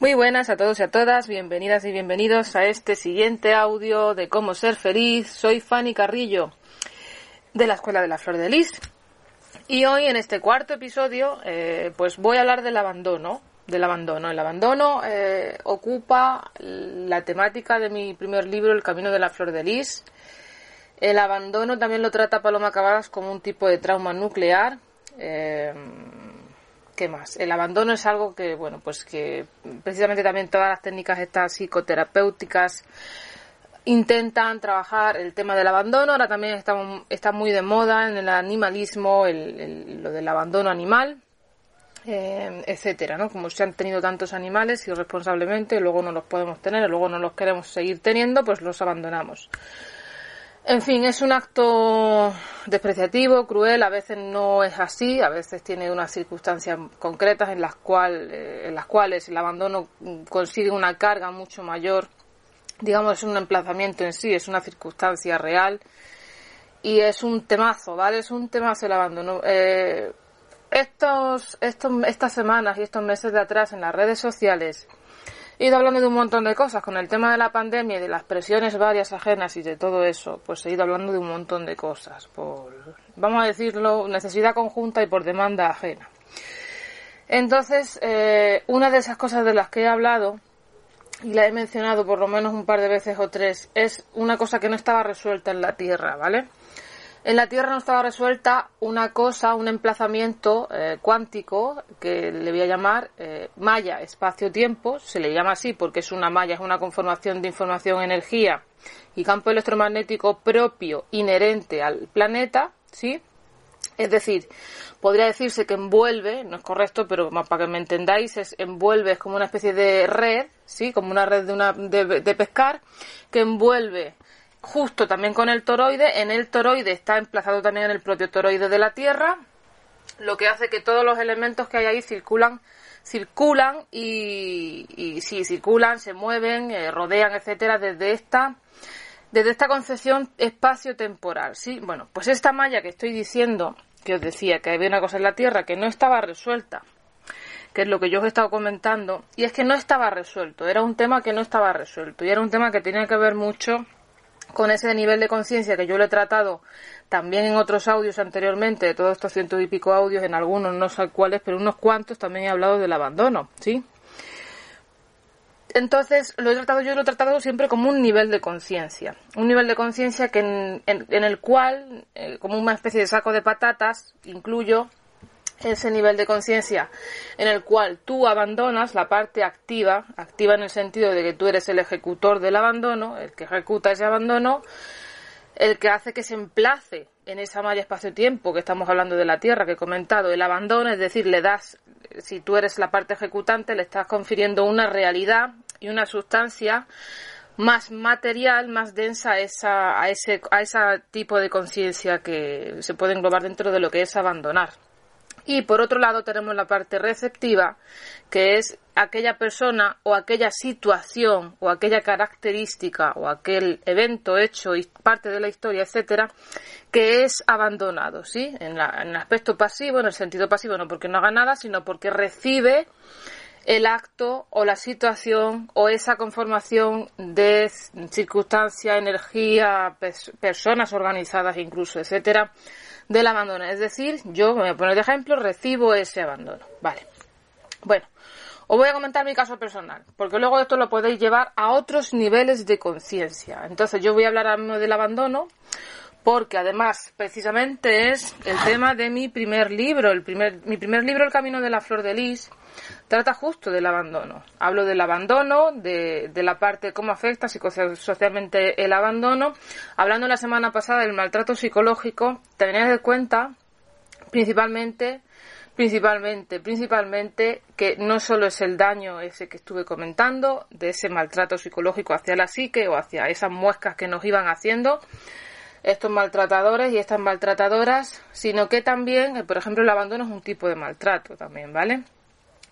Muy buenas a todos y a todas, bienvenidas y bienvenidos a este siguiente audio de cómo ser feliz. Soy Fanny Carrillo de la Escuela de la Flor de Lis y hoy en este cuarto episodio eh, pues voy a hablar del abandono. Del abandono. El abandono eh, ocupa la temática de mi primer libro, El Camino de la Flor de Lis. El abandono también lo trata Paloma Cavadas como un tipo de trauma nuclear. Eh, ¿Qué más? El abandono es algo que, bueno, pues que precisamente también todas las técnicas estas psicoterapéuticas intentan trabajar el tema del abandono. Ahora también está, está muy de moda en el animalismo lo del abandono animal, eh, etcétera, ¿no? Como se han tenido tantos animales irresponsablemente, luego no los podemos tener, luego no los queremos seguir teniendo, pues los abandonamos. En fin, es un acto despreciativo, cruel, a veces no es así, a veces tiene unas circunstancias concretas en las, eh, en las cuales el abandono consigue una carga mucho mayor. Digamos, es un emplazamiento en sí, es una circunstancia real y es un temazo, ¿vale? Es un temazo el abandono. Eh, estos, estos, estas semanas y estos meses de atrás en las redes sociales ido hablando de un montón de cosas. Con el tema de la pandemia y de las presiones varias ajenas y de todo eso, pues he ido hablando de un montón de cosas. Por, vamos a decirlo, necesidad conjunta y por demanda ajena. Entonces, eh, una de esas cosas de las que he hablado, y la he mencionado por lo menos un par de veces o tres, es una cosa que no estaba resuelta en la Tierra, ¿vale? En la Tierra no estaba resuelta una cosa, un emplazamiento eh, cuántico que le voy a llamar eh, malla espacio-tiempo. Se le llama así porque es una malla, es una conformación de información, energía y campo electromagnético propio, inherente al planeta, ¿sí? Es decir, podría decirse que envuelve, no es correcto, pero para que me entendáis, es envuelve, es como una especie de red, ¿sí? Como una red de, una, de pescar, que envuelve justo también con el toroide. En el toroide está emplazado también en el propio toroide de la Tierra, lo que hace que todos los elementos que hay ahí circulan circulan y, y sí, circulan, se mueven, eh, rodean, etcétera, desde esta desde esta concepción espacio-temporal, ¿sí? Bueno, pues esta malla que estoy diciendo, que os decía que había una cosa en la Tierra que no estaba resuelta, que es lo que yo os he estado comentando, y es que no estaba resuelto, era un tema que no estaba resuelto, y era un tema que tenía que ver mucho con ese nivel de conciencia que yo lo he tratado también en otros audios anteriormente, de todos estos ciento y pico audios, en algunos no sé cuáles, pero unos cuantos también he hablado del abandono, ¿sí? Entonces, lo he tratado, yo lo he tratado siempre como un nivel de conciencia. Un nivel de conciencia que en, en, el cual, eh, como una especie de saco de patatas, incluyo ese nivel de conciencia en el cual tú abandonas la parte activa, activa en el sentido de que tú eres el ejecutor del abandono, el que ejecuta ese abandono, el que hace que se emplace en esa malla espacio-tiempo que estamos hablando de la Tierra, que he comentado, el abandono, es decir, le das, si tú eres la parte ejecutante, le estás confiriendo una realidad y una sustancia más material, más densa a, esa, a, ese, a ese tipo de conciencia que se puede englobar dentro de lo que es abandonar. Y por otro lado tenemos la parte receptiva, que es aquella persona o aquella situación o aquella característica o aquel evento hecho y parte de la historia, etcétera, que es abandonado, ¿sí? En, en el aspecto pasivo, en el sentido pasivo, no porque no haga nada, sino porque recibe el acto o la situación o esa conformación de circunstancia, energía, personas organizadas incluso, etcétera, del abandono. Es decir, yo, me voy a poner de ejemplo, recibo ese abandono. Vale. Bueno, os voy a comentar mi caso personal, porque luego esto lo podéis llevar a otros niveles de conciencia. Entonces, yo voy a hablar ahora mismo del abandono, porque además, precisamente es el tema de mi primer libro, el primer, mi primer libro, El Camino de la Flor de Lis, trata justo del abandono. Hablo del abandono, de, de la parte cómo afecta psicosocialmente el abandono. Hablando la semana pasada del maltrato psicológico, tened en cuenta principalmente Principalmente, principalmente que no solo es el daño ese que estuve comentando, de ese maltrato psicológico hacia la psique o hacia esas muescas que nos iban haciendo estos maltratadores y estas maltratadoras, sino que también, eh, por ejemplo, el abandono es un tipo de maltrato también, ¿vale?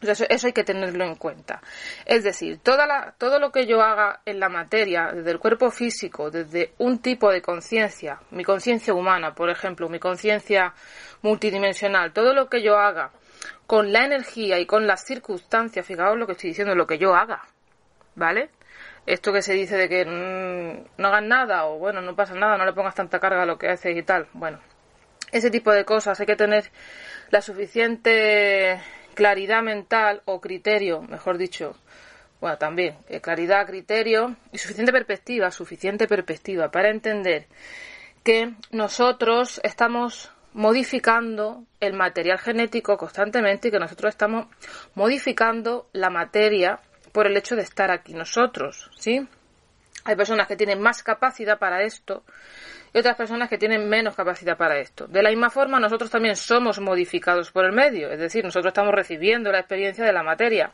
Eso, eso, hay que tenerlo en cuenta. Es decir, toda la, todo lo que yo haga en la materia, desde el cuerpo físico, desde un tipo de conciencia, mi conciencia humana, por ejemplo, mi conciencia multidimensional, todo lo que yo haga con la energía y con las circunstancias, fijaos lo que estoy diciendo, lo que yo haga, ¿vale? Esto que se dice de que mm, no hagan nada o bueno, no pasa nada, no le pongas tanta carga a lo que haces y tal. Bueno, ese tipo de cosas hay que tener la suficiente claridad mental o criterio, mejor dicho, bueno, también eh, claridad, criterio y suficiente perspectiva, suficiente perspectiva para entender que nosotros estamos modificando el material genético constantemente y que nosotros estamos modificando la materia por el hecho de estar aquí nosotros, ¿sí? Hay personas que tienen más capacidad para esto y otras personas que tienen menos capacidad para esto. De la misma forma, nosotros también somos modificados por el medio, es decir, nosotros estamos recibiendo la experiencia de la materia.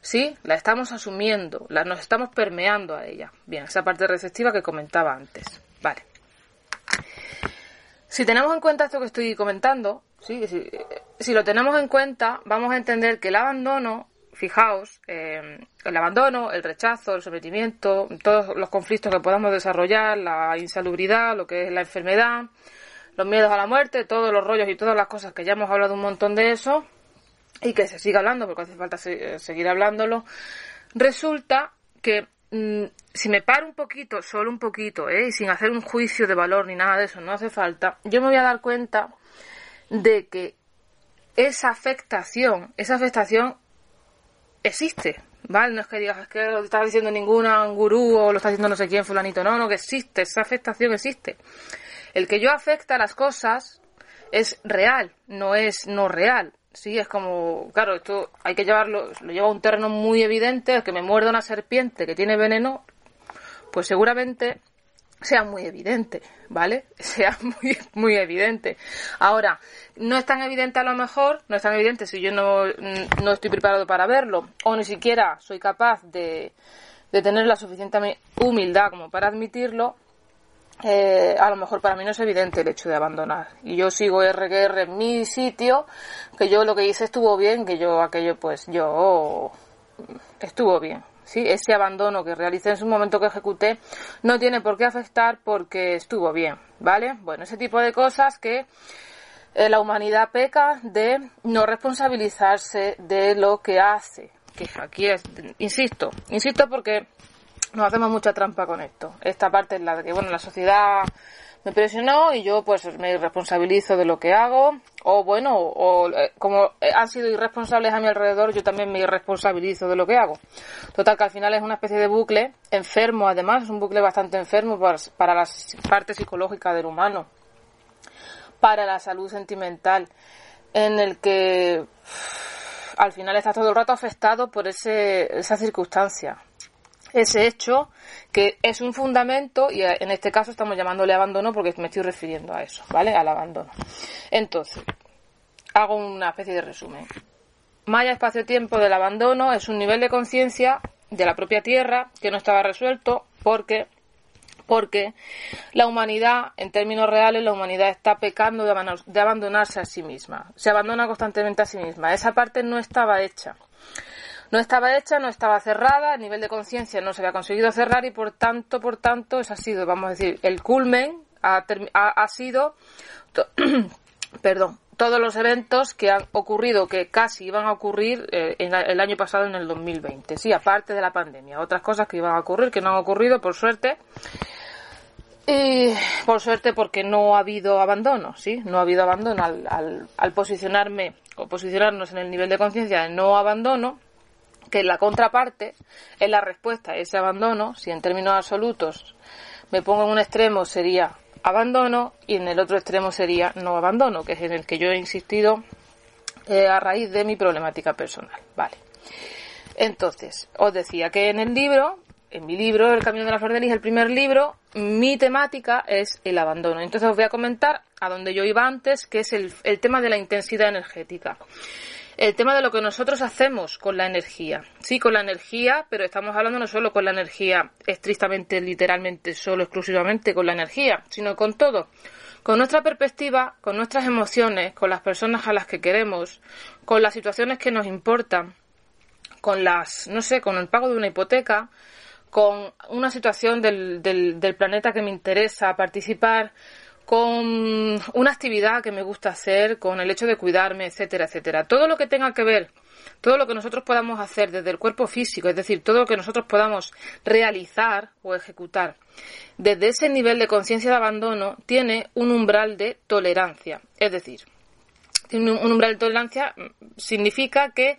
Sí, la estamos asumiendo, la, nos estamos permeando a ella. Bien, esa parte receptiva que comentaba antes. Vale. Si tenemos en cuenta esto que estoy comentando, ¿sí? si, si lo tenemos en cuenta, vamos a entender que el abandono fijaos, eh, el abandono, el rechazo, el sometimiento, todos los conflictos que podamos desarrollar, la insalubridad, lo que es la enfermedad, los miedos a la muerte, todos los rollos y todas las cosas que ya hemos hablado un montón de eso y que se siga hablando porque hace falta eh, seguir hablándolo, resulta que mm, si me paro un poquito, solo un poquito, ¿eh? y sin hacer un juicio de valor ni nada de eso, no hace falta, yo me voy a dar cuenta de que esa afectación, esa afectación existe, ¿vale? No es que digas, es que lo está diciendo ninguna gurú o lo está diciendo no sé quién, fulanito, no, no, que existe, esa afectación existe. El que yo afecta a las cosas es real, no es no real. Sí, es como, claro, esto hay que llevarlo, lo lleva a un terreno muy evidente, el que me muerda una serpiente que tiene veneno, pues seguramente sea muy evidente, ¿vale? Sea muy, muy evidente. Ahora, no es tan evidente a lo mejor, no es tan evidente si yo no, no estoy preparado para verlo, o ni siquiera soy capaz de, de tener la suficiente humildad como para admitirlo, eh, a lo mejor para mí no es evidente el hecho de abandonar. Y yo sigo RGR en mi sitio, que yo lo que hice estuvo bien, que yo aquello pues yo estuvo bien. ¿Sí? Ese abandono que realicé en su momento que ejecuté no tiene por qué afectar porque estuvo bien, ¿vale? Bueno, ese tipo de cosas que eh, la humanidad peca de no responsabilizarse de lo que hace. Que aquí es, insisto, insisto porque nos hacemos mucha trampa con esto. Esta parte es la de que, bueno, la sociedad me presionó y yo pues me responsabilizo de lo que hago. O bueno o eh, como han sido irresponsables a mi alrededor yo también me irresponsabilizo de lo que hago. Total que al final es una especie de bucle enfermo además es un bucle bastante enfermo para, para la parte psicológica del humano para la salud sentimental en el que al final estás todo el rato afectado por ese, esa circunstancia ese hecho que es un fundamento y en este caso estamos llamándole abandono porque me estoy refiriendo a eso, ¿vale? Al abandono. Entonces, hago una especie de resumen. Maya espacio-tiempo del abandono es un nivel de conciencia de la propia Tierra que no estaba resuelto porque porque la humanidad, en términos reales, la humanidad está pecando de abandonarse a sí misma. Se abandona constantemente a sí misma. Esa parte no estaba hecha no estaba hecha, no estaba cerrada, el nivel de conciencia no se había conseguido cerrar y por tanto, por tanto, eso ha sido, vamos a decir, el culmen ha, ha, sido, perdón, todos los eventos que han ocurrido, que casi iban a ocurrir eh, en el año pasado, en el 2020. Sí, aparte de la pandemia. Otras cosas que iban a ocurrir, que no han ocurrido, por suerte. Y por suerte porque no ha habido abandono, ¿sí? No ha habido abandono al, al, al posicionarme o posicionarnos en el nivel de conciencia de no abandono que la contraparte es la respuesta a ese abandono, si en términos absolutos me pongo en un extremo sería abandono y en el otro extremo sería no abandono, que es en el que yo he insistido eh, a raíz de mi problemática personal. Vale. Entonces, os decía que en el libro en mi libro, El Camino de la Flor de el primer libro, mi temática es el abandono. Entonces os voy a comentar a donde yo iba antes, que es el, el tema de la intensidad energética el tema de lo que nosotros hacemos con la energía. Sí, con la energía, pero estamos hablando no solo con la energía estrictamente, literalmente, solo exclusivamente con la energía, sino con todo. Con nuestra perspectiva, con nuestras emociones, con las personas a las que queremos, con las situaciones que nos importan, con las, no sé, con el pago de una hipoteca, con una situación del, del, del planeta que me interesa participar, con una actividad que me gusta hacer, con el hecho de cuidarme, etcétera, etcétera. Todo lo que tenga que ver, todo lo que nosotros podamos hacer desde el cuerpo físico, es decir, todo lo que nosotros podamos realizar o ejecutar desde ese nivel de conciencia de abandono, tiene un umbral de tolerancia. Es decir, un umbral de tolerancia mm, significa que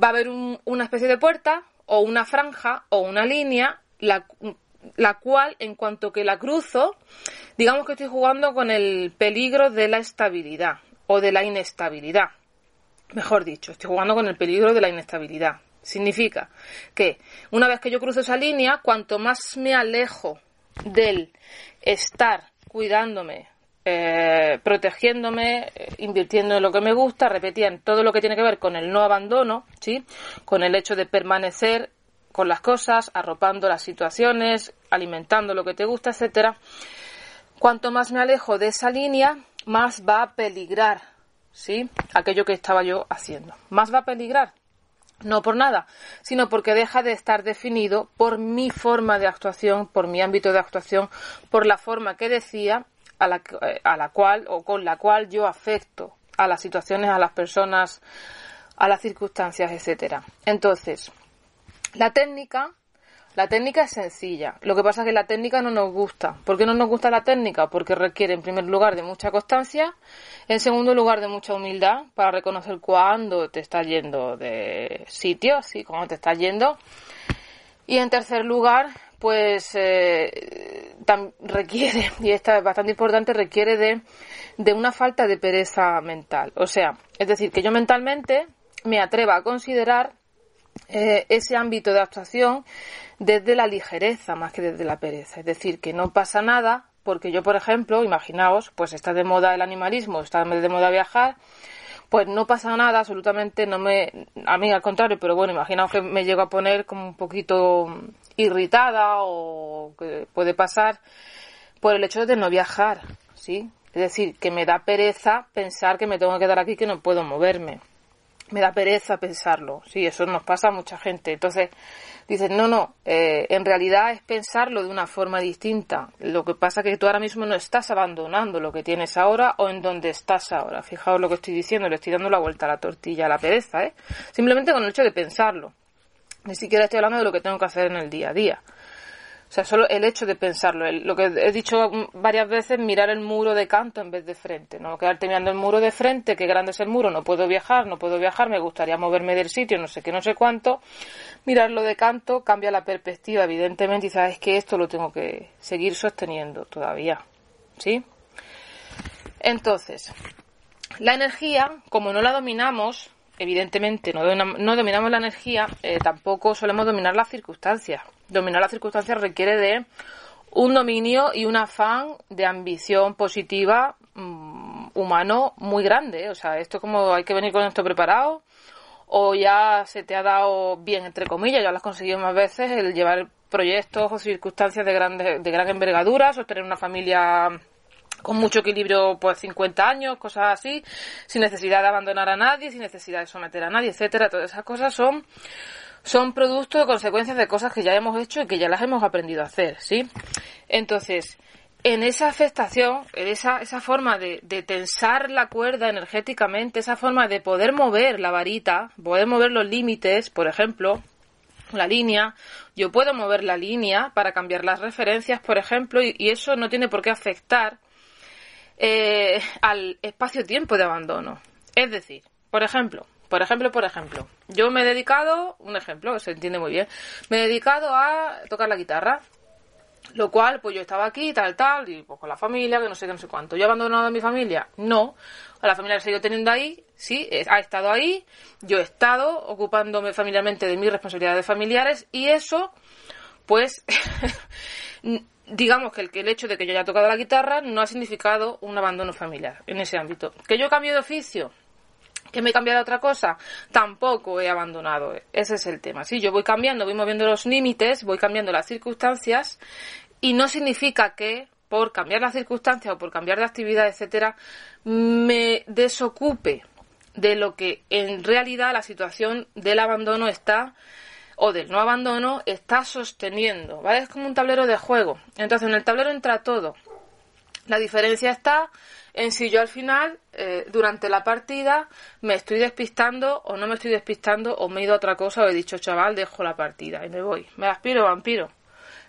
va a haber una especie de puerta o una franja o una línea la, la cual, en cuanto que la cruzo, digamos que estoy jugando con el peligro de la estabilidad o de la inestabilidad. Mejor dicho, estoy jugando con el peligro de la inestabilidad. Significa que una vez que yo cruzo esa línea, cuanto más me alejo del estar cuidándome, eh, protegiéndome, eh, invirtiendo en lo que me gusta, repetía en todo lo que tiene que ver con el no abandono, ¿sí? con el hecho de permanecer con las cosas, arropando las situaciones, alimentando lo que te gusta, etcétera. Cuanto más me alejo de esa línea, más va a peligrar, ¿sí? Aquello que estaba yo haciendo. Más va a peligrar. No por nada, sino porque deja de estar definido por mi forma de actuación, por mi ámbito de actuación, por la forma que decía a la, a la cual o con la cual yo afecto a las situaciones, a las personas, a las circunstancias, etcétera. Entonces, la técnica, la técnica es sencilla. Lo que pasa es que la técnica no nos gusta. ¿Por qué no nos gusta la técnica? Porque requiere, en primer lugar, de mucha constancia, en segundo lugar, de mucha humildad para reconocer cuándo te estás yendo de sitio, así como te estás yendo. Y en tercer lugar, pues eh, requiere, y esta es bastante importante, requiere de, de una falta de pereza mental. O sea, es decir, que yo mentalmente me atreva a considerar eh, ese ámbito de actuación desde la ligereza más que desde la pereza. Es decir, que no pasa nada porque yo, por ejemplo, imaginaos, pues está de moda el animalismo, está de moda viajar, pues no pasa nada, absolutamente no me, a mí al contrario, pero bueno, imaginaos que me llego a poner como un poquito irritada o que puede pasar por el hecho de no viajar, ¿sí? Es decir, que me da pereza pensar que me tengo que quedar aquí que no puedo moverme me da pereza pensarlo. Sí, eso nos pasa a mucha gente. Entonces, dicen, no, no, eh, en realidad es pensarlo de una forma distinta. Lo que pasa es que tú ahora mismo no estás abandonando lo que tienes ahora o en donde estás ahora. Fijaos lo que estoy diciendo, le estoy dando la vuelta a la tortilla, a la pereza, ¿eh? Simplemente con el hecho de pensarlo. Ni siquiera estoy hablando de lo que tengo que hacer en el día a día. O sea, solo el hecho de pensarlo. lo que he dicho varias veces, mirar el muro de canto en vez de frente. No quedarte mirando el muro de frente, qué grande es el muro, no puedo viajar, no puedo viajar, me gustaría moverme del sitio, no sé qué, no sé cuánto. Mirarlo de canto cambia la perspectiva, evidentemente, y sabes que esto lo tengo que seguir sosteniendo todavía. ¿Sí? Entonces, la energía, como no la dominamos, evidentemente no, no dominamos la energía, eh, tampoco solemos dominar las circunstancias. Dominar las circunstancias requiere de un dominio y un afán de ambición positiva mm, humano muy grande. O sea, esto como hay que venir con esto preparado o ya se te ha dado bien, entre comillas, ya lo has conseguido más veces, el llevar proyectos o circunstancias de, grande, de gran envergadura, sostener una familia con mucho equilibrio, pues 50 años, cosas así, sin necesidad de abandonar a nadie, sin necesidad de someter a nadie, etcétera. Todas esas cosas son son producto de consecuencias de cosas que ya hemos hecho y que ya las hemos aprendido a hacer, ¿sí? Entonces, en esa afectación, en esa, esa forma de, de, tensar la cuerda energéticamente, esa forma de poder mover la varita, poder mover los límites, por ejemplo, la línea, yo puedo mover la línea para cambiar las referencias, por ejemplo, y, y eso no tiene por qué afectar eh, al espacio-tiempo de abandono. Es decir, por ejemplo, por ejemplo, por ejemplo, yo me he dedicado, un ejemplo, se entiende muy bien, me he dedicado a tocar la guitarra. Lo cual, pues yo estaba aquí, tal, tal, y pues con la familia, que no sé qué, no sé cuánto. ¿Yo he abandonado a mi familia? No. A la familia la he seguido teniendo ahí, sí, ha estado ahí. Yo he estado ocupándome familiarmente de mis responsabilidades familiares y eso pues digamos que el, que el hecho de que yo haya tocado la guitarra no ha significado un abandono familiar en ese ámbito. Que yo cambie de oficio, que me he cambiado a otra cosa, tampoco he abandonado. Ese es el tema. Sí, yo voy cambiando, voy moviendo los límites, voy cambiando las circunstancias y no significa que por cambiar las circunstancias o por cambiar de actividad, etcétera, me desocupe de lo que en realidad la situación del abandono está o del no abandono está sosteniendo, ¿vale? Es como un tablero de juego. Entonces, en el tablero entra todo. La diferencia está en si yo al final, eh, durante la partida, me estoy despistando o no me estoy despistando o me he ido a otra cosa o he dicho, chaval, dejo la partida y me voy. Me la aspiro vampiro.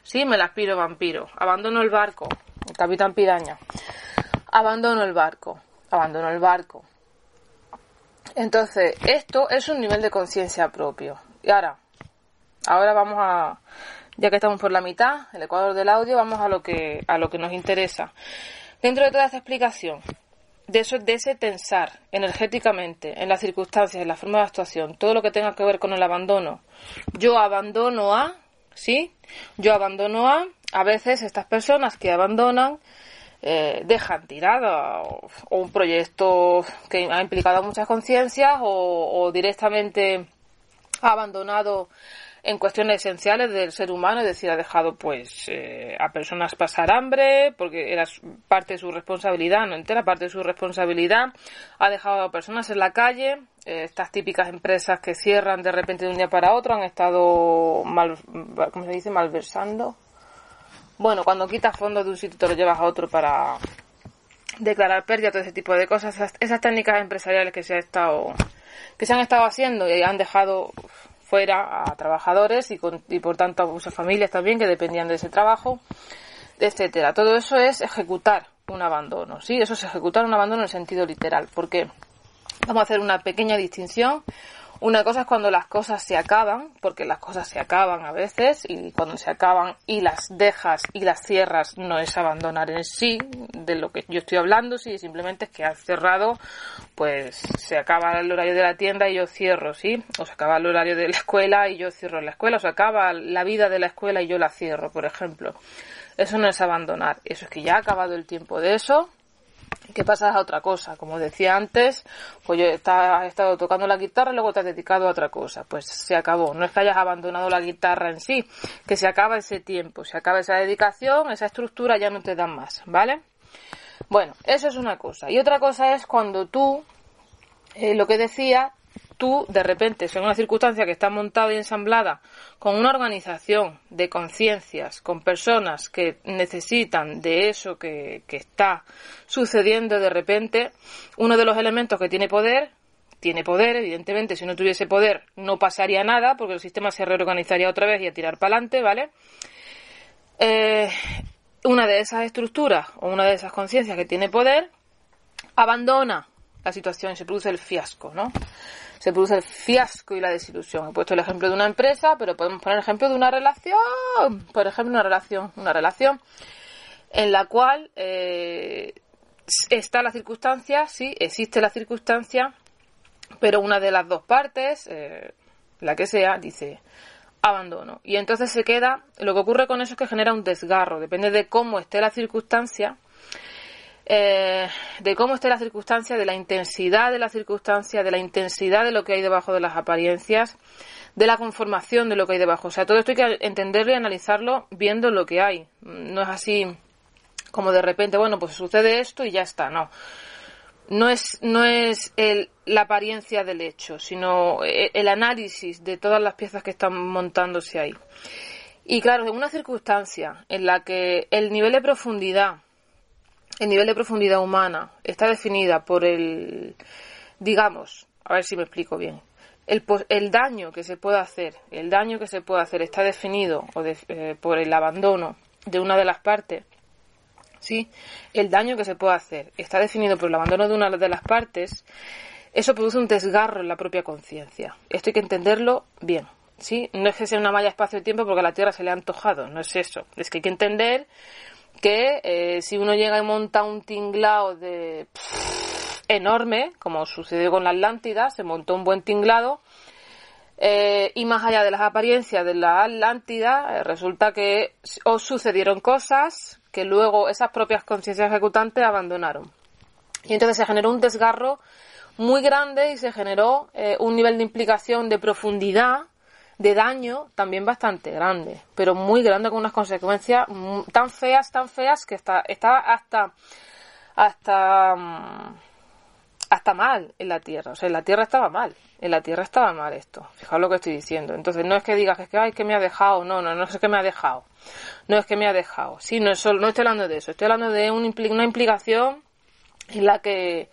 Sí, me la aspiro vampiro. Abandono el barco. Capitán Piraña. Abandono el barco. Abandono el barco. Entonces, esto es un nivel de conciencia propio. Y ahora, ahora vamos a, ya que estamos por la mitad, el ecuador del audio, vamos a lo que, a lo que nos interesa. Dentro de toda esta explicación, de eso, de ese tensar energéticamente en las circunstancias, en la forma de actuación, todo lo que tenga que ver con el abandono, yo abandono a, ¿sí? Yo abandono a, a veces estas personas que abandonan eh, dejan tirado o, un proyecto que ha implicado muchas conciencias o, directamente ha abandonado en cuestiones esenciales del ser humano, es decir, ha dejado pues eh, a personas pasar hambre porque era parte de su responsabilidad, no entera parte de su responsabilidad, ha dejado a personas en la calle, eh, estas típicas empresas que cierran de repente de un día para otro han estado mal, ¿cómo se dice? malversando, bueno, cuando quitas fondos de un sitio te lo llevas a otro para declarar pérdida, todo ese tipo de cosas, esas, técnicas empresariales que se ha estado que se han estado haciendo y han dejado fuera a trabajadores y, y por tanto a muchas familias también que dependían de ese trabajo, etcétera. Todo eso es ejecutar un abandono, ¿sí? Eso es ejecutar un abandono en el sentido literal. porque Vamos a hacer una pequeña distinción una cosa es cuando las cosas se acaban, porque las cosas se acaban a veces, y cuando se acaban y las dejas y las cierras no es abandonar en sí de lo que yo estoy hablando, sí, simplemente es que has cerrado, pues se acaba el horario de la tienda y yo cierro, ¿sí? O se acaba el horario de la escuela y yo cierro la escuela, o se acaba la vida de la escuela y yo la cierro, por ejemplo. Eso no es abandonar, eso es que ya ha acabado el tiempo de eso, ¿Qué pasa a otra cosa. Como decía antes, pues yo has estado tocando la guitarra y luego te has dedicado a otra cosa. Pues se acabó. No es que hayas abandonado la guitarra en sí, que se acaba ese tiempo, se acaba esa dedicación, esa estructura ya no te dan más, ¿vale? Bueno, eso es una cosa. Y otra cosa es cuando tú, eh, lo que decía, tú de repente, en una circunstancia que está montada y ensamblada con una organización de conciencias, con personas que necesitan de eso que, está sucediendo de repente, uno de los elementos que tiene poder tiene poder, evidentemente, si no tuviese poder no pasaría nada, porque el sistema se reorganizaría otra vez y a tirar para adelante, ¿vale? Eh, una de esas estructuras o una de esas conciencias que tiene poder abandona la situación se produce el fiasco, ¿no? se produce el fiasco y la desilusión. He puesto el ejemplo de una empresa, pero podemos poner el ejemplo de una relación. Por ejemplo, una relación, una relación en la cual eh, está la circunstancia, sí, existe la circunstancia, pero una de las dos partes, eh, la que sea, dice abandono. Y entonces se queda, lo que ocurre con eso es que genera un desgarro, depende de cómo esté la circunstancia, eh, de cómo esté la circunstancia, de la intensidad de la circunstancia, de la intensidad de lo que hay debajo de las apariencias, de la conformación de lo que hay debajo. O sea, todo esto hay que entenderlo y analizarlo viendo lo que hay. No es así como de repente, bueno, pues sucede esto y ya está, no. No es, no es el, la apariencia del hecho, sino el, el análisis de todas las piezas que están montándose ahí. Y claro, en una circunstancia en la que el nivel de profundidad el nivel de profundidad humana está definida por el, digamos, a ver si me explico bien, el, el daño que se puede hacer, el daño que se puede hacer está definido o eh, por el abandono de una de las partes, ¿sí? El daño que se puede hacer está definido por el abandono de una de las partes, eso produce un desgarro en la propia conciencia. Esto hay que entenderlo bien. ¿Sí? No es que sea una malla espacio-tiempo porque a la Tierra se le ha antojado, no es eso. Es que hay que entender que eh, si uno llega y monta un tinglado de enorme, como sucedió con la Atlántida, se montó un buen tinglado, Eh, y más allá de las apariencias de la Atlántida, eh, resulta que os sucedieron cosas que luego esas propias conciencias ejecutantes abandonaron. Y entonces se generó un desgarro muy grande y se generó eh, un nivel de implicación de profundidad, de daño también bastante grande, pero muy grande con unas consecuencias tan feas, tan feas que está, estaba hasta hasta mm, hasta mal en la tierra, o sea, en la tierra estaba mal, en la tierra estaba mal esto, fijaos lo que estoy diciendo, entonces no es que digas que es que, ay, que me ha dejado, no, no, no es que me ha dejado, no es que me ha dejado, sí, no, es solo, no estoy hablando de eso, estoy hablando de una implicación en la que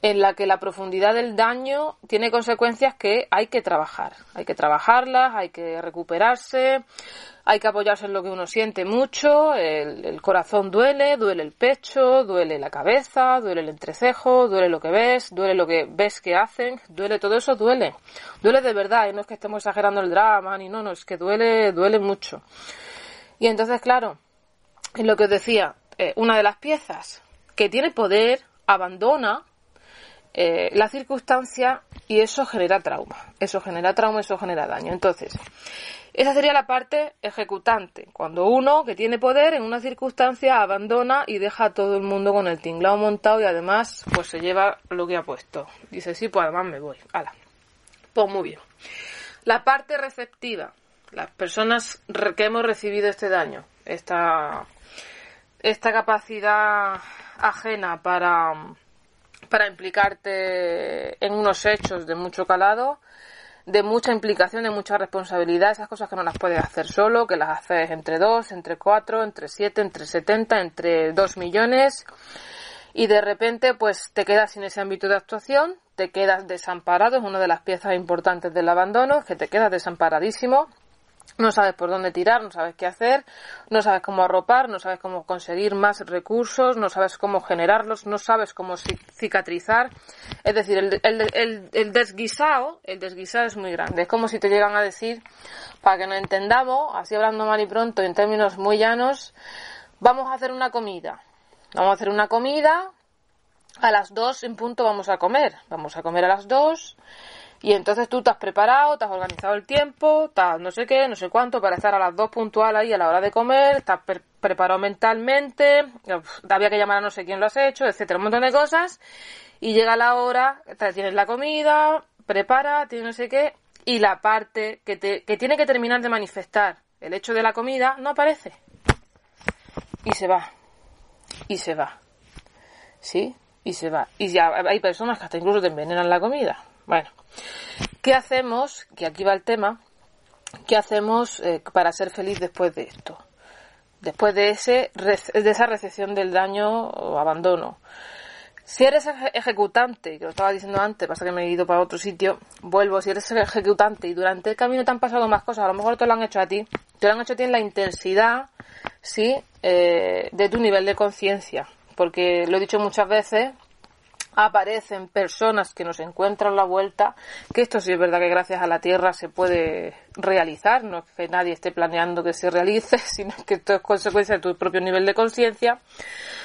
en la que la profundidad del daño tiene consecuencias que hay que trabajar. Hay que trabajarlas, hay que recuperarse, hay que apoyarse en lo que uno siente mucho, el, corazón duele, duele el pecho, duele la cabeza, duele el entrecejo, duele lo que ves, duele lo que ves que hacen, duele todo eso, duele. Duele de verdad, y no es que estemos exagerando el drama, ni no, no, es que duele, duele mucho. Y entonces, claro, en lo que os decía, eh, una de las piezas que tiene poder abandona eh, la circunstancia y eso genera trauma. Eso genera trauma, eso genera daño. Entonces, esa sería la parte ejecutante. Cuando uno que tiene poder en una circunstancia abandona y deja a todo el mundo con el tinglado montado y además pues se lleva lo que ha puesto. Dice, sí, pues además me voy. Hala. Pues muy bien. La parte receptiva. Las personas que hemos recibido este daño. Esta, esta capacidad ajena para para implicarte en unos hechos de mucho calado, de mucha implicación, de mucha responsabilidad, esas cosas que no las puedes hacer solo, que las haces entre dos, entre cuatro, entre siete, entre setenta, entre dos millones, y de repente pues te quedas sin ese ámbito de actuación, te quedas desamparado, es una de las piezas importantes del abandono, que te quedas desamparadísimo, no sabes por dónde tirar, no sabes qué hacer, no sabes cómo arropar, no sabes cómo conseguir más recursos, no sabes cómo generarlos, no sabes cómo cicatrizar. Es decir, el, el, el, desguisado, el desguisado es muy grande. Es como si te llegan a decir, para que nos entendamos, así hablando mal y pronto, en términos muy llanos, vamos a hacer una comida. Vamos a hacer una comida, a las dos en punto vamos a comer. Vamos a comer a las dos y entonces tú te has preparado, te has organizado el tiempo, estás no sé qué, no sé cuánto, para estar a las dos puntuales ahí a la hora de comer, estás preparado mentalmente, había que llamar a no sé quién lo has hecho, etcétera, un montón de cosas. Y llega la hora, tienes la comida, prepara, tienes no sé qué, y la parte que, te, que tiene que terminar de manifestar el hecho de la comida no aparece. Y se va. Y se va. ¿Sí? Y se va. Y ya hay personas que hasta incluso te envenenan la comida. Bueno, ¿qué hacemos? Que aquí va el tema. ¿Qué hacemos eh, para ser feliz después de esto? Después de, ese, de esa recepción del daño o abandono. Si eres ejecutante, que lo estaba diciendo antes, pasa que me he ido para otro sitio, vuelvo, si eres ejecutante y durante el camino te han pasado más cosas, a lo mejor te lo han hecho a ti, te lo han hecho a ti en la intensidad, sí, eh, de tu nivel de conciencia. Porque lo he dicho muchas veces, aparecen personas que nos encuentran la vuelta, que esto sí es verdad que gracias a la Tierra se puede realizar, no es que nadie esté planeando que se realice, sino que esto es consecuencia de tu propio nivel de conciencia.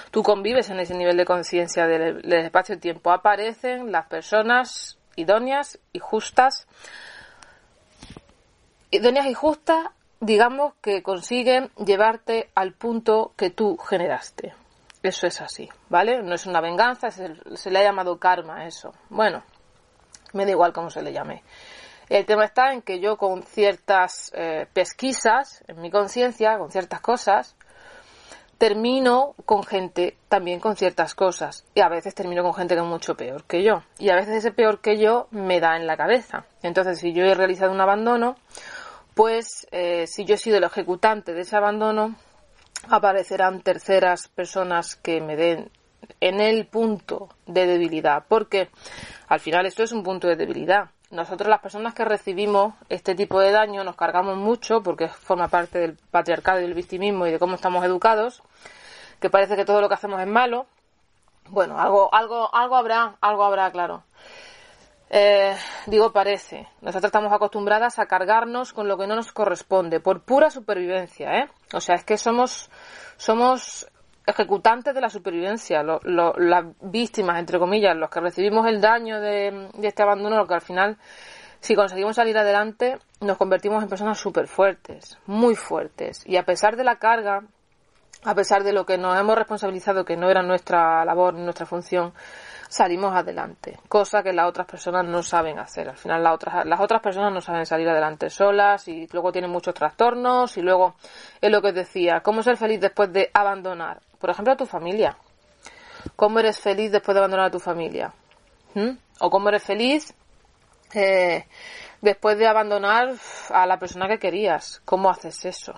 Tú convives en ese nivel de conciencia del, del espacio-tiempo. Aparecen las personas idóneas y justas, idóneas y justas, digamos, que consiguen llevarte al punto que tú generaste. Eso es así, ¿vale? No es una venganza, se, le ha llamado karma eso. Bueno, me da igual cómo se le llame. El tema está en que yo con ciertas eh, pesquisas en mi conciencia, con ciertas cosas, termino con gente también con ciertas cosas. Y a veces termino con gente que es mucho peor que yo. Y a veces ese peor que yo me da en la cabeza. Entonces, si yo he realizado un abandono, pues eh, si yo he sido el ejecutante de ese abandono, aparecerán terceras personas que me den en el punto de debilidad, porque al final esto es un punto de debilidad. Nosotros las personas que recibimos este tipo de daño nos cargamos mucho porque forma parte del patriarcado y del victimismo y de cómo estamos educados, que parece que todo lo que hacemos es malo. Bueno, algo, algo, algo habrá, algo habrá, claro. Eh, digo parece. Nosotros estamos acostumbradas a cargarnos con lo que no nos corresponde, por pura supervivencia, ¿eh? O sea, es que somos, somos ejecutantes de la supervivencia, las víctimas, entre comillas, los que recibimos el daño de, este abandono, lo que al final si conseguimos salir adelante, nos convertimos en personas súper fuertes, muy fuertes. Y a pesar de la carga, a pesar de lo que nos hemos responsabilizado que no era nuestra labor, nuestra función, salimos adelante, cosa que las otras personas no saben hacer. Al final las otras, las otras personas no saben salir adelante solas y luego tienen muchos trastornos y luego es lo que os decía, ¿cómo ser feliz después de abandonar? Por ejemplo, a tu familia. ¿Cómo eres feliz después de abandonar a tu familia? ¿Mm? ¿O cómo eres feliz eh, después de abandonar a la persona que querías? ¿Cómo haces eso?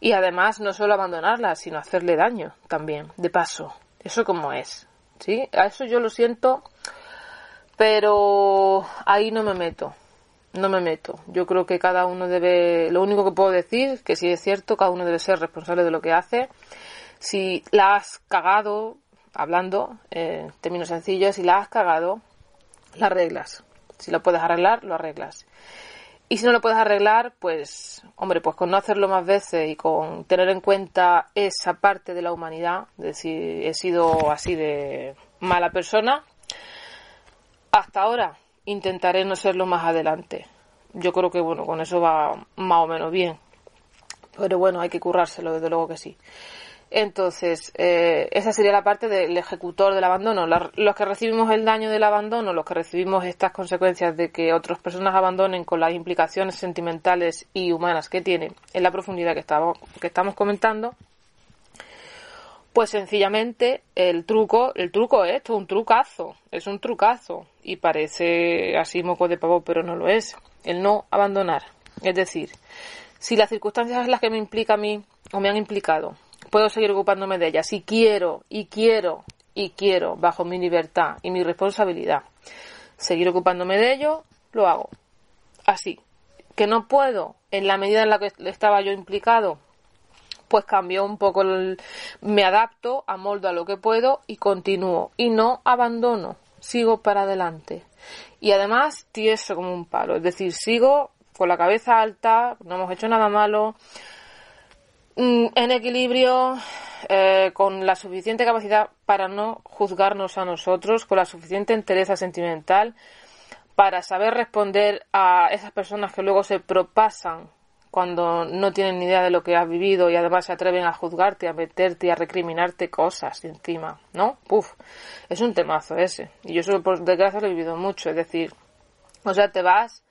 Y además no solo abandonarla, sino hacerle daño también, de paso. ¿Eso cómo es? ¿Sí? A eso yo lo siento, pero ahí no me meto, no me meto. Yo creo que cada uno debe, lo único que puedo decir, que si es cierto, cada uno debe ser responsable de lo que hace. Si la has cagado, hablando en términos sencillos, si la has cagado, la arreglas. Si lo puedes arreglar, lo arreglas. Y si no lo puedes arreglar, pues, hombre, pues con no hacerlo más veces y con tener en cuenta esa parte de la humanidad, de decir, he sido así de mala persona, hasta ahora intentaré no serlo más adelante. Yo creo que, bueno, con eso va más o menos bien. Pero bueno, hay que currárselo, desde luego que sí. Entonces, eh, esa sería la parte del ejecutor del abandono. los que recibimos el daño del abandono, los que recibimos estas consecuencias de que otras personas abandonen con las implicaciones sentimentales y humanas que tiene en la profundidad que estamos, que estamos comentando, pues sencillamente el truco, el truco es esto, un trucazo, es un trucazo y parece así moco de pavo, pero no lo es. El no abandonar. Es decir, si las circunstancias las que me implica a mí o me han implicado puedo seguir ocupándome de ella. Si quiero y quiero y quiero, bajo mi libertad y mi responsabilidad, seguir ocupándome de ello, lo hago. Así. Que no puedo, en la medida en la que estaba yo implicado, pues cambio un poco, me adapto, amoldo a lo que puedo y continúo. Y no abandono, sigo para adelante. Y además tieso como un palo, es decir, sigo con la cabeza alta, no hemos hecho nada malo, en equilibrio, eh, con la suficiente capacidad para no juzgarnos a nosotros, con la suficiente entereza sentimental para saber responder a esas personas que luego se propasan cuando no tienen ni idea de lo que has vivido y además se atreven a juzgarte, a meterte y a recriminarte cosas encima, ¿no? Puf, es un temazo ese. Y yo eso por desgracia lo he vivido mucho, es decir, o sea, te vas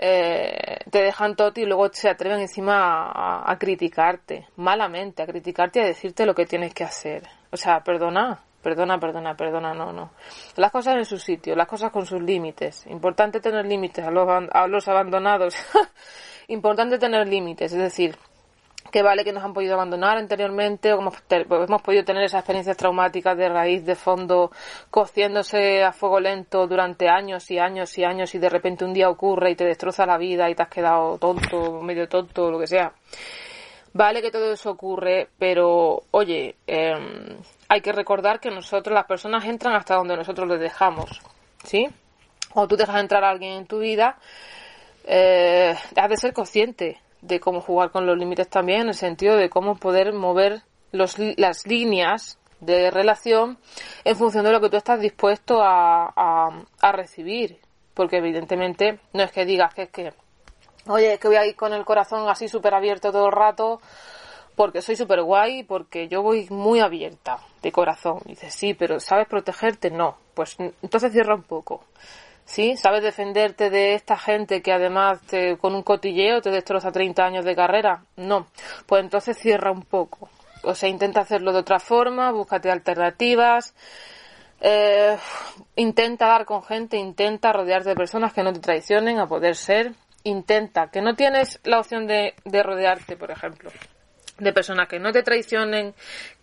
eh, te dejan todo y luego se atreven encima a, criticarte, malamente, a criticarte y a decirte lo que tienes que hacer. O sea, perdona, perdona, perdona, perdona, no, no. Las cosas en su sitio, las cosas con sus límites. Importante tener límites a los, a los abandonados. Importante tener límites, es decir, que vale que nos han podido abandonar anteriormente o hemos, hemos podido tener esas experiencias traumáticas de raíz, de fondo, cociéndose a fuego lento durante años y años y años y de repente un día ocurre y te destroza la vida y te has quedado tonto, medio tonto, lo que sea. Vale que todo eso ocurre, pero oye, em, hay que recordar que nosotros, las personas entran hasta donde nosotros les dejamos, ¿sí? O tú dejas entrar a alguien en tu vida, eh, has de ser consciente de cómo jugar con los límites también, en el sentido de cómo poder mover los, las líneas de relación en función de lo que tú estás dispuesto a, a, recibir. Porque evidentemente no es que digas que es que, oye, es que voy a ir con el corazón así súper abierto todo el rato porque soy súper guay, porque yo voy muy abierta de corazón. Dices, sí, pero ¿sabes protegerte? No. Pues entonces cierra un poco. ¿Sí? ¿Sabes defenderte de esta gente que además con un cotilleo te destroza 30 años de carrera? No. Pues entonces cierra un poco. O sea, intenta hacerlo de otra forma, búscate alternativas, eh, intenta dar con gente, intenta rodearte de personas que no te traicionen a poder ser, intenta, que no tienes la opción de rodearte, por ejemplo, de personas que no te traicionen,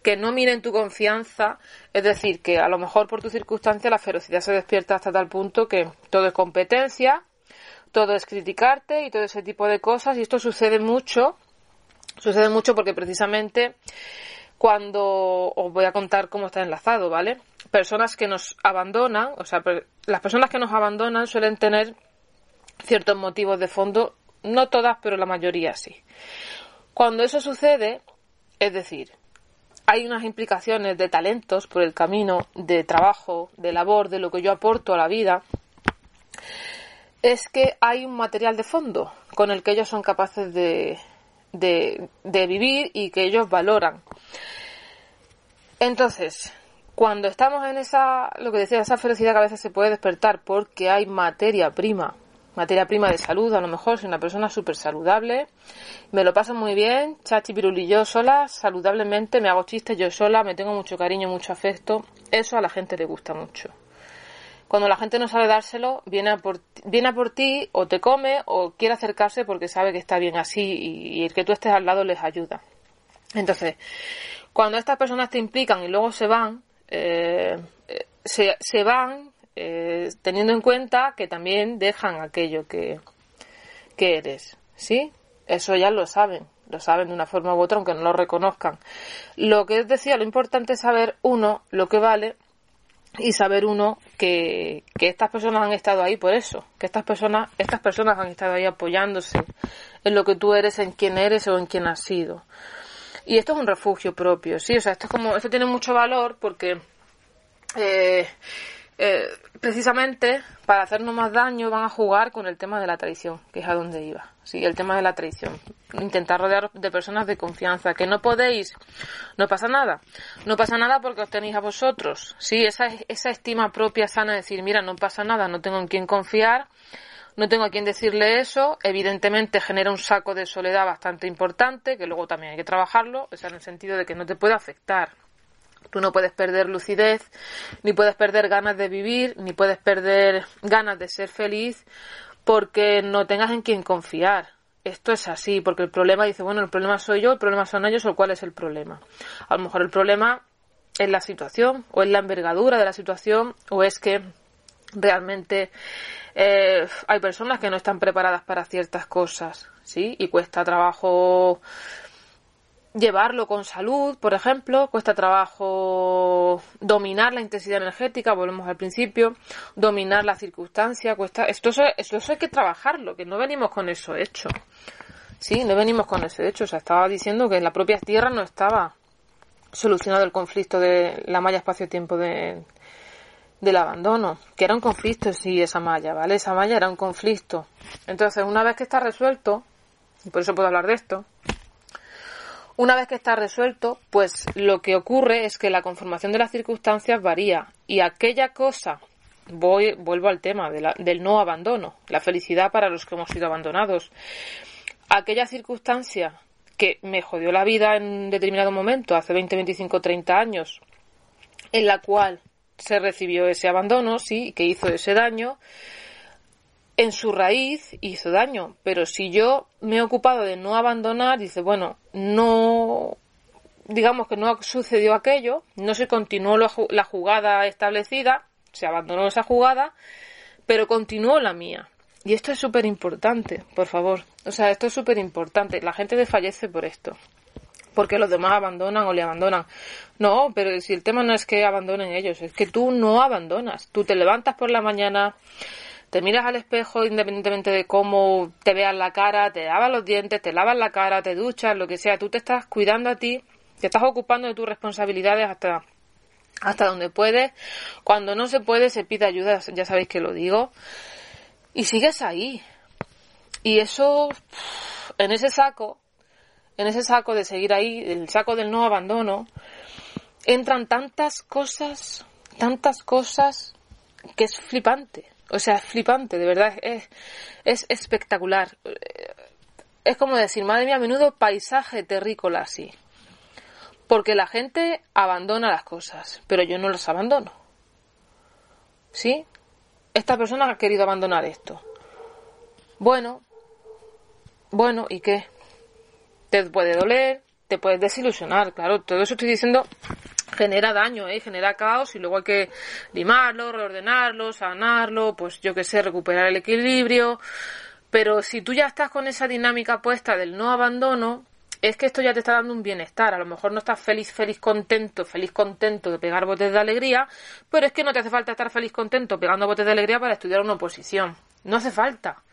que no miren tu confianza, es decir, que a lo mejor por tu circunstancia la ferocidad se despierta hasta tal punto que todo es competencia, todo es criticarte y todo ese tipo de cosas, y esto sucede mucho, sucede mucho porque precisamente cuando os voy a contar cómo está enlazado, ¿vale? Personas que nos abandonan, o sea, las personas que nos abandonan suelen tener ciertos motivos de fondo, no todas, pero la mayoría sí. Cuando eso sucede, es decir, hay unas implicaciones de talentos por el camino, de trabajo, de labor, de lo que yo aporto a la vida, es que hay un material de fondo con el que ellos son capaces de, de, de vivir y que ellos valoran. Entonces, cuando estamos en esa, lo que decía, esa felicidad que a veces se puede despertar porque hay materia prima, materia prima de salud, a lo mejor soy una persona súper saludable, me lo paso muy bien, chachi piruli yo sola, saludablemente, me hago chistes yo sola, me tengo mucho cariño, mucho afecto, eso a la gente le gusta mucho. Cuando la gente no sabe dárselo, viene a por, viene a por ti o te come o quiere acercarse porque sabe que está bien así y, el que tú estés al lado les ayuda. Entonces, cuando estas personas te implican y luego se van, eh, se, se, van eh, teniendo en cuenta que también dejan aquello que, que eres, ¿sí? Eso ya lo saben, lo saben de una forma u otra, aunque no lo reconozcan. Lo que decía, lo importante es saber, uno, lo que vale y saber uno que, que estas personas han estado ahí por eso, que estas personas, estas personas han estado ahí apoyándose en lo que tú eres, en quién eres o en quién has sido. Y esto es un refugio propio, sí, o sea, esto es como, esto tiene mucho valor porque eh, eh, precisamente para hacernos más daño van a jugar con el tema de la traición, que es a donde iba. Sí, el tema de la traición. Intentar rodear de personas de confianza, que no podéis, no pasa nada. No pasa nada porque os tenéis a vosotros. Sí, esa, esa estima propia sana de decir, mira, no pasa nada, no tengo en quién confiar, no tengo a quién decirle eso, evidentemente genera un saco de soledad bastante importante, que luego también hay que trabajarlo, o sea, en el sentido de que no te puede afectar. Tú no puedes perder lucidez, ni puedes perder ganas de vivir, ni puedes perder ganas de ser feliz porque no tengas en quién confiar. Esto es así, porque el problema dice, bueno, el problema soy yo, el problema son ellos, o cuál es el problema. A lo mejor el problema es la situación, o es la envergadura de la situación, o es que realmente eh, hay personas que no están preparadas para ciertas cosas, ¿sí? Y cuesta trabajo llevarlo con salud, por ejemplo, cuesta trabajo dominar la intensidad energética, volvemos al principio, dominar la circunstancia, cuesta, esto, esto hay que trabajarlo, que no venimos con eso hecho. Sí, no venimos con eso hecho, o sea, estaba diciendo que en la propia Tierra no estaba solucionado el conflicto de la malla espacio-tiempo de, del abandono, que era un conflicto sí esa malla, ¿vale? Esa malla era un conflicto. Entonces, una vez que está resuelto, y por eso puedo hablar de esto, una vez que está resuelto, pues lo que ocurre es que la conformación de las circunstancias varía. Y aquella cosa, voy, vuelvo al tema de la, del no abandono, la felicidad para los que hemos sido abandonados, aquella circunstancia que me jodió la vida en determinado momento, hace 20, 25, 30 años, en la cual se recibió ese abandono, sí, que hizo ese daño, en su raíz hizo daño. Pero si yo me he ocupado de no abandonar, dice, bueno, no, digamos que no sucedió aquello, no se continuó la jugada establecida, se abandonó esa jugada, pero continuó la mía. Y esto es súper importante, por favor. O sea, esto es súper importante. La gente desfallece por esto porque los demás abandonan o le abandonan. No, pero si el tema no es que abandonen ellos, es que tú no abandonas. Tú te levantas por la mañana, te miras al espejo independientemente de cómo te veas la cara, te lavas los dientes, te lavas la cara, te duchas, lo que sea. Tú te estás cuidando a ti, te estás ocupando de tus responsabilidades hasta hasta donde puedes. Cuando no se puede, se pide ayuda, ya sabéis que lo digo. Y sigues ahí. Y eso, en ese saco, en ese saco de seguir ahí, el saco del no abandono, entran tantas cosas, tantas cosas que es flipante. O sea, es flipante, de verdad, es, es espectacular. Es como decir, madre mía, a menudo paisaje terrícola así. Porque la gente abandona las cosas, pero yo no las abandono. ¿Sí? Esta persona ha querido abandonar esto. Bueno, bueno, ¿y qué? te puede doler, te puedes desilusionar, claro, todo eso estoy diciendo genera daño, ¿eh? genera caos y luego hay que limarlo, reordenarlo, sanarlo, pues yo que sé, recuperar el equilibrio. Pero si tú ya estás con esa dinámica puesta del no abandono, es que esto ya te está dando un bienestar. A lo mejor no estás feliz, feliz, contento, feliz, contento de pegar botes de alegría, pero es que no te hace falta estar feliz, contento pegando botes de alegría para estudiar una oposición. No hace falta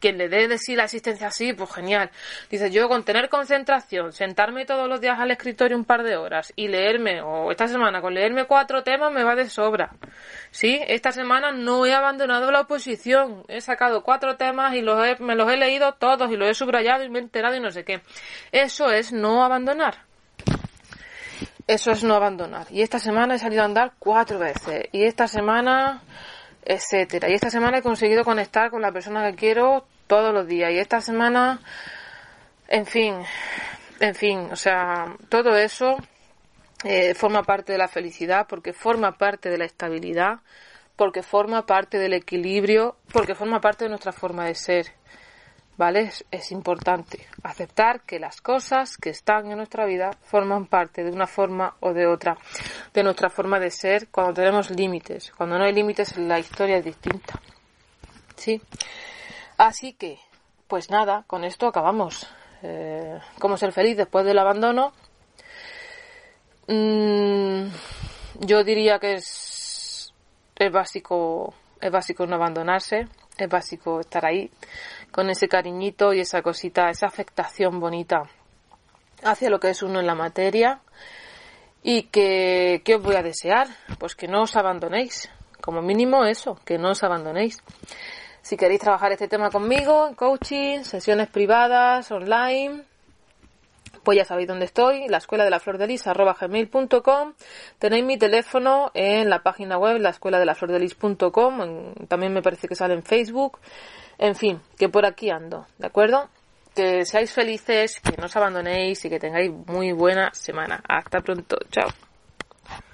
quien le dé de sí la asistencia así, pues genial. Dice, yo con tener concentración, sentarme todos los días al escritorio un par de horas y leerme, o esta semana con leerme cuatro temas me va de sobra. Sí, esta semana no he abandonado la oposición, he sacado cuatro temas y los me los he leído todos y los he subrayado y me he enterado y no sé qué. Eso es no abandonar. Eso es no abandonar. Y esta semana he salido a andar cuatro veces. Y esta semana etcétera. Y esta semana he conseguido conectar con la persona que quiero todos los días. Y esta semana, en fin, en fin, o sea, todo eso eh, forma parte de la felicidad, porque forma parte de la estabilidad, porque forma parte del equilibrio, porque forma parte de nuestra forma de ser. ¿vale? Es, importante aceptar que las cosas que están en nuestra vida forman parte de una forma o de otra, de nuestra forma de ser cuando tenemos límites. Cuando no hay límites la historia es distinta. ¿Sí? Así que, pues nada, con esto acabamos. Eh, ¿Cómo ser feliz después del abandono? Mm, yo diría que es, es básico, es básico no abandonarse, es básico estar ahí con ese cariñito y esa cosita, esa afectación bonita hacia lo que es uno en la materia. Y que, ¿qué os voy a desear? Pues que no os abandonéis. Como mínimo eso, que no os abandonéis. Si queréis trabajar este tema conmigo, coaching, sesiones privadas, online, pues ya sabéis dónde estoy, la escuela de la flor de lis, arroba gmail.com. Tenéis mi teléfono en la página web, la escuela de la flor de lis.com. También me parece que sale en Facebook. En fin, que por aquí ando, ¿de acuerdo? Que seáis felices, que no os abandonéis y que tengáis muy buena semana. Hasta pronto. Chao.